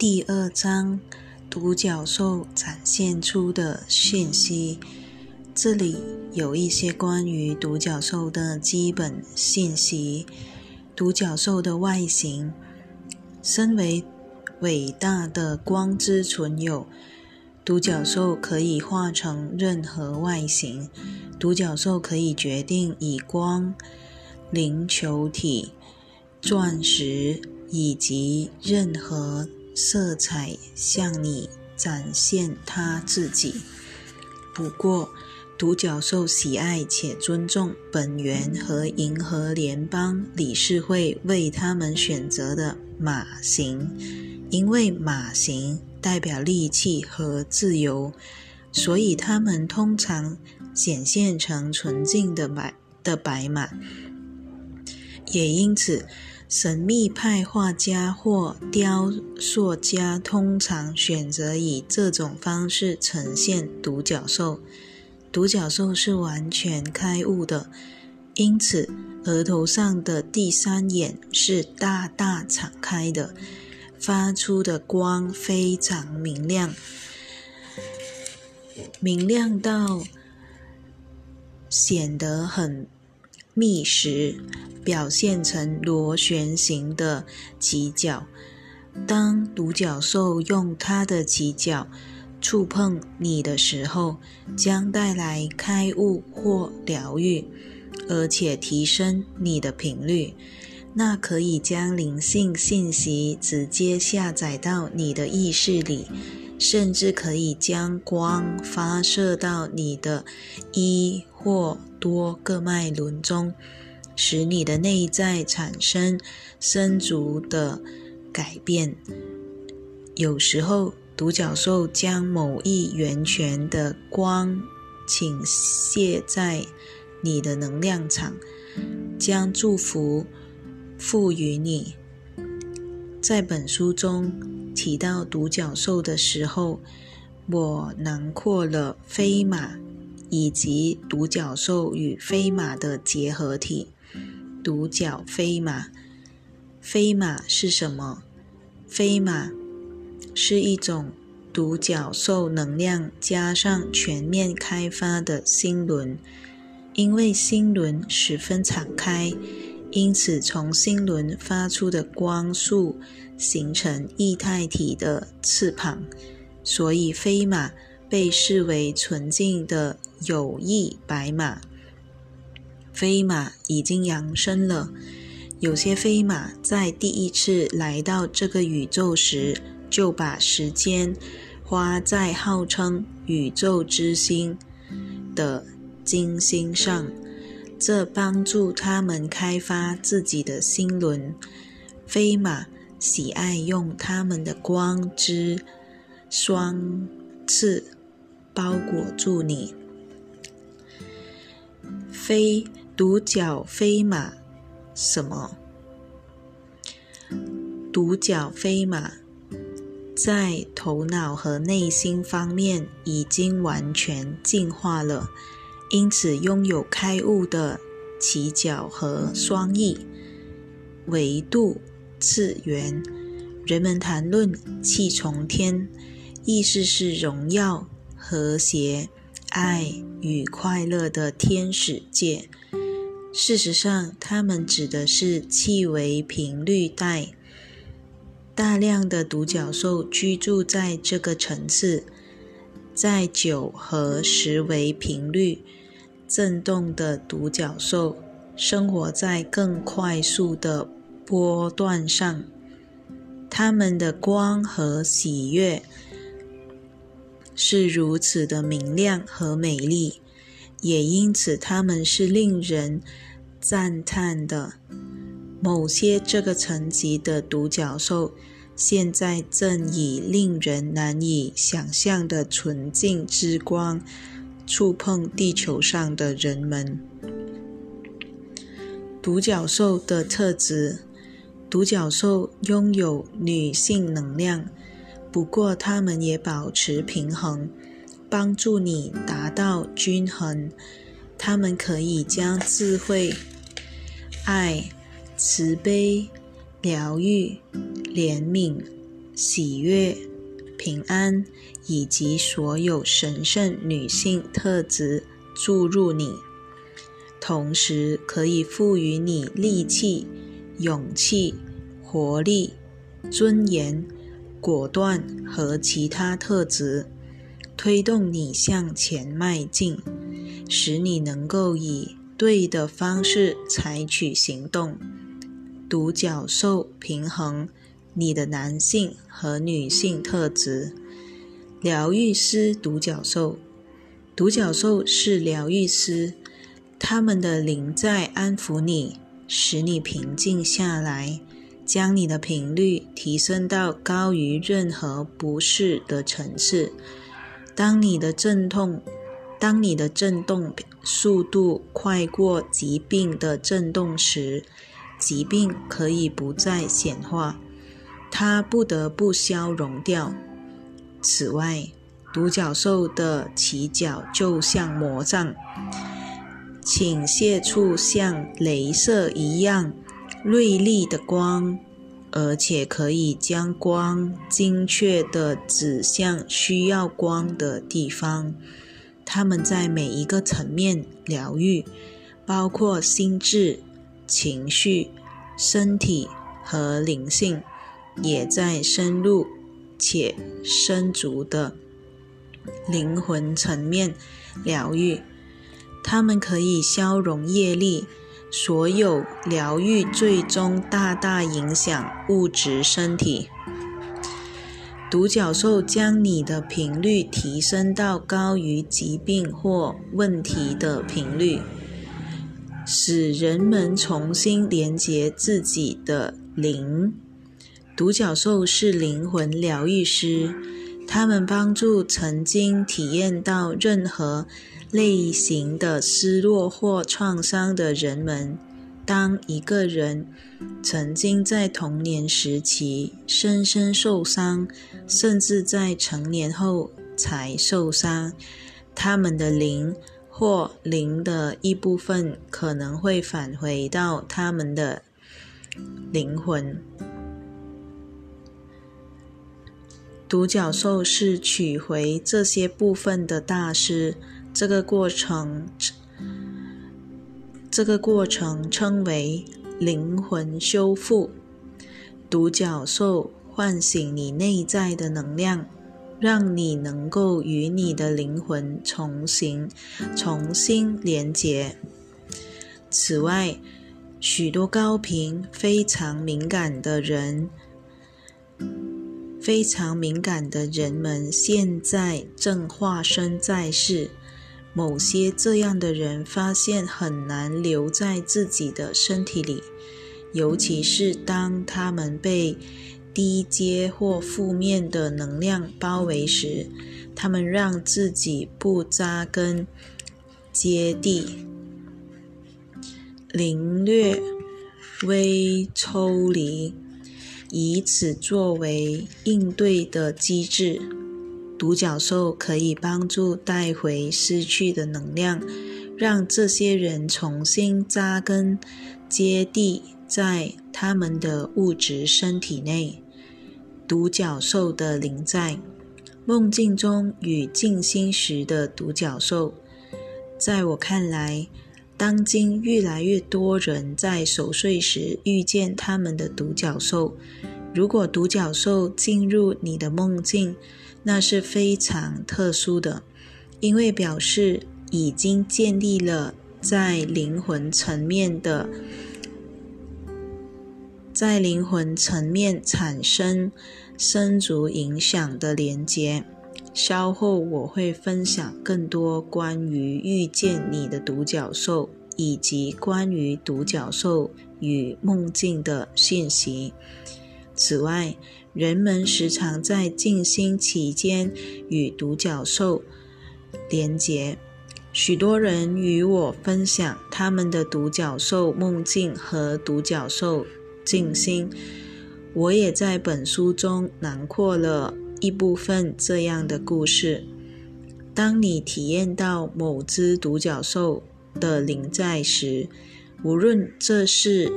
第二章独角兽展现出的讯息。这里有一些关于独角兽的基本信息。独角兽的外形，身为伟大的光之存有，独角兽可以化成任何外形。独角兽可以决定以光、灵球体、钻石以及任何。色彩向你展现他自己。不过，独角兽喜爱且尊重本源和银河联邦理事会为他们选择的马形，因为马形代表力气和自由，所以他们通常显现成纯净的白的白马。也因此。神秘派画家或雕塑家通常选择以这种方式呈现独角兽。独角兽是完全开悟的，因此额头上的第三眼是大大敞开的，发出的光非常明亮，明亮到显得很。密实表现成螺旋形的犄角。当独角兽用它的犄角触碰你的时候，将带来开悟或疗愈，而且提升你的频率。那可以将灵性信息直接下载到你的意识里，甚至可以将光发射到你的一或。多个脉轮中，使你的内在产生深足的改变。有时候，独角兽将某一源泉的光倾泻在你的能量场，将祝福赋予你。在本书中提到独角兽的时候，我囊括了飞马。以及独角兽与飞马的结合体——独角飞马。飞马是什么？飞马是一种独角兽能量加上全面开发的星轮。因为星轮十分敞开，因此从星轮发出的光束形成液态体的翅膀，所以飞马。被视为纯净的有益白马。飞马已经扬升了。有些飞马在第一次来到这个宇宙时，就把时间花在号称宇宙之星的金星上，这帮助他们开发自己的星轮。飞马喜爱用他们的光之双翅。包裹住你，飞独角飞马，什么？独角飞马在头脑和内心方面已经完全进化了，因此拥有开悟的起角和双翼。维度次元，人们谈论气从天，意思是荣耀。和谐、爱与快乐的天使界，事实上，它们指的是气维频率带。大量的独角兽居住在这个层次，在九和十维频率振动的独角兽生活在更快速的波段上，它们的光和喜悦。是如此的明亮和美丽，也因此他们是令人赞叹的。某些这个层级的独角兽，现在正以令人难以想象的纯净之光触碰地球上的人们。独角兽的特质：独角兽拥有女性能量。不过，他们也保持平衡，帮助你达到均衡。他们可以将智慧、爱、慈悲、疗愈、怜悯、喜悦、平安以及所有神圣女性特质注入你，同时可以赋予你力气、勇气、活力、尊严、果断和其他特质，推动你向前迈进，使你能够以对的方式采取行动。独角兽平衡你的男性和女性特质。疗愈师独角兽，独角兽是疗愈师，他们的灵在安抚你，使你平静下来，将你的频率提升到高于任何不适的层次。当你的阵痛，当你的震动速度快过疾病的震动时，疾病可以不再显化，它不得不消融掉。此外，独角兽的起角就像魔杖，倾泻出像镭射一样锐利的光，而且可以将光精确地指向需要光的地方。它们在每一个层面疗愈，包括心智。情绪、身体和灵性，也在深入且深足的灵魂层面疗愈。它们可以消融业力。所有疗愈最终大大影响物质身体。独角兽将你的频率提升到高于疾病或问题的频率。使人们重新连接自己的灵。独角兽是灵魂疗愈师，他们帮助曾经体验到任何类型的失落或创伤的人们。当一个人曾经在童年时期深深受伤，甚至在成年后才受伤，他们的灵。或灵的一部分可能会返回到他们的灵魂。独角兽是取回这些部分的大师。这个过程，这个过程称为灵魂修复。独角兽唤醒你内在的能量。让你能够与你的灵魂重新、重新连接。此外，许多高频、非常敏感的人、非常敏感的人们现在正化身在世。某些这样的人发现很难留在自己的身体里，尤其是当他们被。低阶或负面的能量包围时，他们让自己不扎根接地，凌略微抽离，以此作为应对的机制。独角兽可以帮助带回失去的能量，让这些人重新扎根接地。在他们的物质身体内，独角兽的灵在梦境中与静心时的独角兽，在我看来，当今越来越多人在熟睡时遇见他们的独角兽。如果独角兽进入你的梦境，那是非常特殊的，因为表示已经建立了在灵魂层面的。在灵魂层面产生深足影响的连接。稍后我会分享更多关于遇见你的独角兽，以及关于独角兽与梦境的信息。此外，人们时常在静心期间与独角兽连接。许多人与我分享他们的独角兽梦境和独角兽。静心，我也在本书中囊括了一部分这样的故事。当你体验到某只独角兽的灵在时，无论这是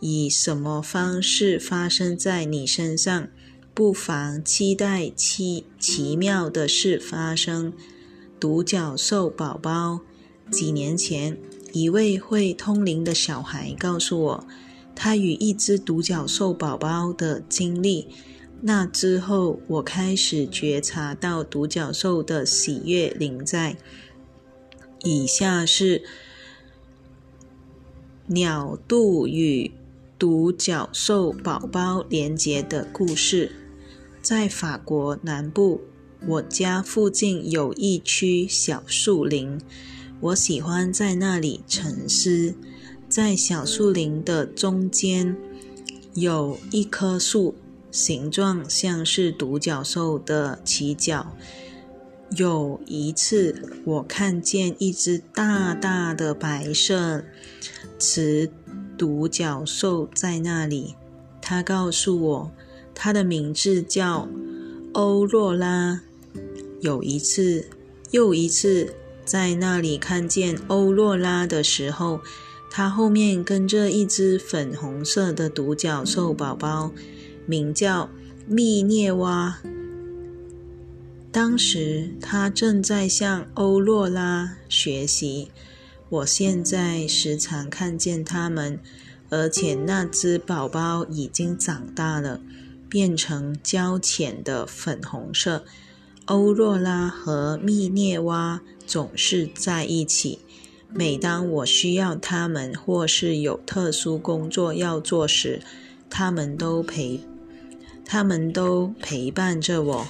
以什么方式发生在你身上，不妨期待奇奇妙的事发生。独角兽宝宝，几年前，一位会通灵的小孩告诉我，他与一只独角兽宝宝的经历。那之后，我开始觉察到独角兽的喜悦灵在。以下是鸟肚与独角兽宝宝连结的故事。在法国南部，我家附近有一区小树林，我喜欢在那里沉思。在小树林的中间，有一棵树。形状像是独角兽的犄角。有一次，我看见一只大大的白色雌独角兽在那里。它告诉我，它的名字叫欧若拉。有一次，又一次，在那里看见欧若拉的时候，它后面跟着一只粉红色的独角兽宝宝。名叫密涅瓦。当时他正在向欧若拉学习。我现在时常看见他们，而且那只宝宝已经长大了，变成较浅的粉红色。欧若拉和密涅瓦总是在一起。每当我需要他们，或是有特殊工作要做时，他们都陪。他们都陪伴着我。